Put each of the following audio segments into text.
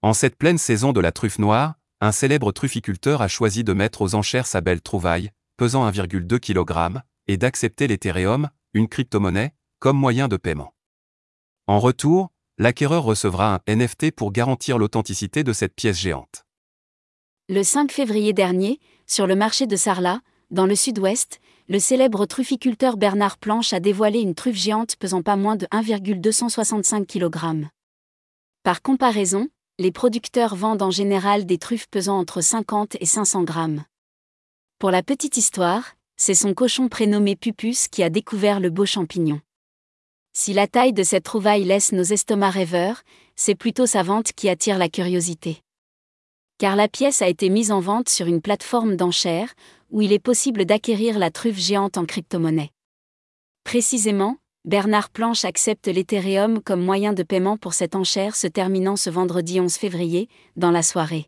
En cette pleine saison de la truffe noire, un célèbre trufficulteur a choisi de mettre aux enchères sa belle trouvaille, pesant 1,2 kg, et d'accepter l'Ethereum, une crypto-monnaie, comme moyen de paiement. En retour, l'acquéreur recevra un NFT pour garantir l'authenticité de cette pièce géante. Le 5 février dernier, sur le marché de Sarlat, dans le sud-ouest, le célèbre trufficulteur Bernard Planche a dévoilé une truffe géante pesant pas moins de 1,265 kg. Par comparaison, les producteurs vendent en général des truffes pesant entre 50 et 500 grammes. Pour la petite histoire, c'est son cochon prénommé Pupus qui a découvert le beau champignon. Si la taille de cette trouvaille laisse nos estomacs rêveurs, c'est plutôt sa vente qui attire la curiosité. Car la pièce a été mise en vente sur une plateforme d'enchères, où il est possible d'acquérir la truffe géante en crypto-monnaie. Précisément, Bernard Planche accepte l'Ethereum comme moyen de paiement pour cette enchère se terminant ce vendredi 11 février, dans la soirée.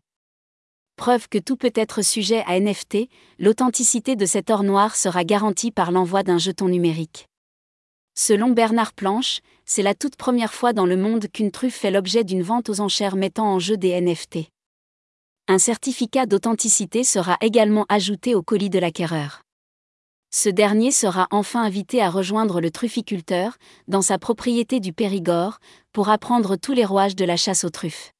Preuve que tout peut être sujet à NFT, l'authenticité de cet or noir sera garantie par l'envoi d'un jeton numérique. Selon Bernard Planche, c'est la toute première fois dans le monde qu'une truffe fait l'objet d'une vente aux enchères mettant en jeu des NFT. Un certificat d'authenticité sera également ajouté au colis de l'acquéreur. Ce dernier sera enfin invité à rejoindre le trufficulteur, dans sa propriété du Périgord, pour apprendre tous les rouages de la chasse aux truffes.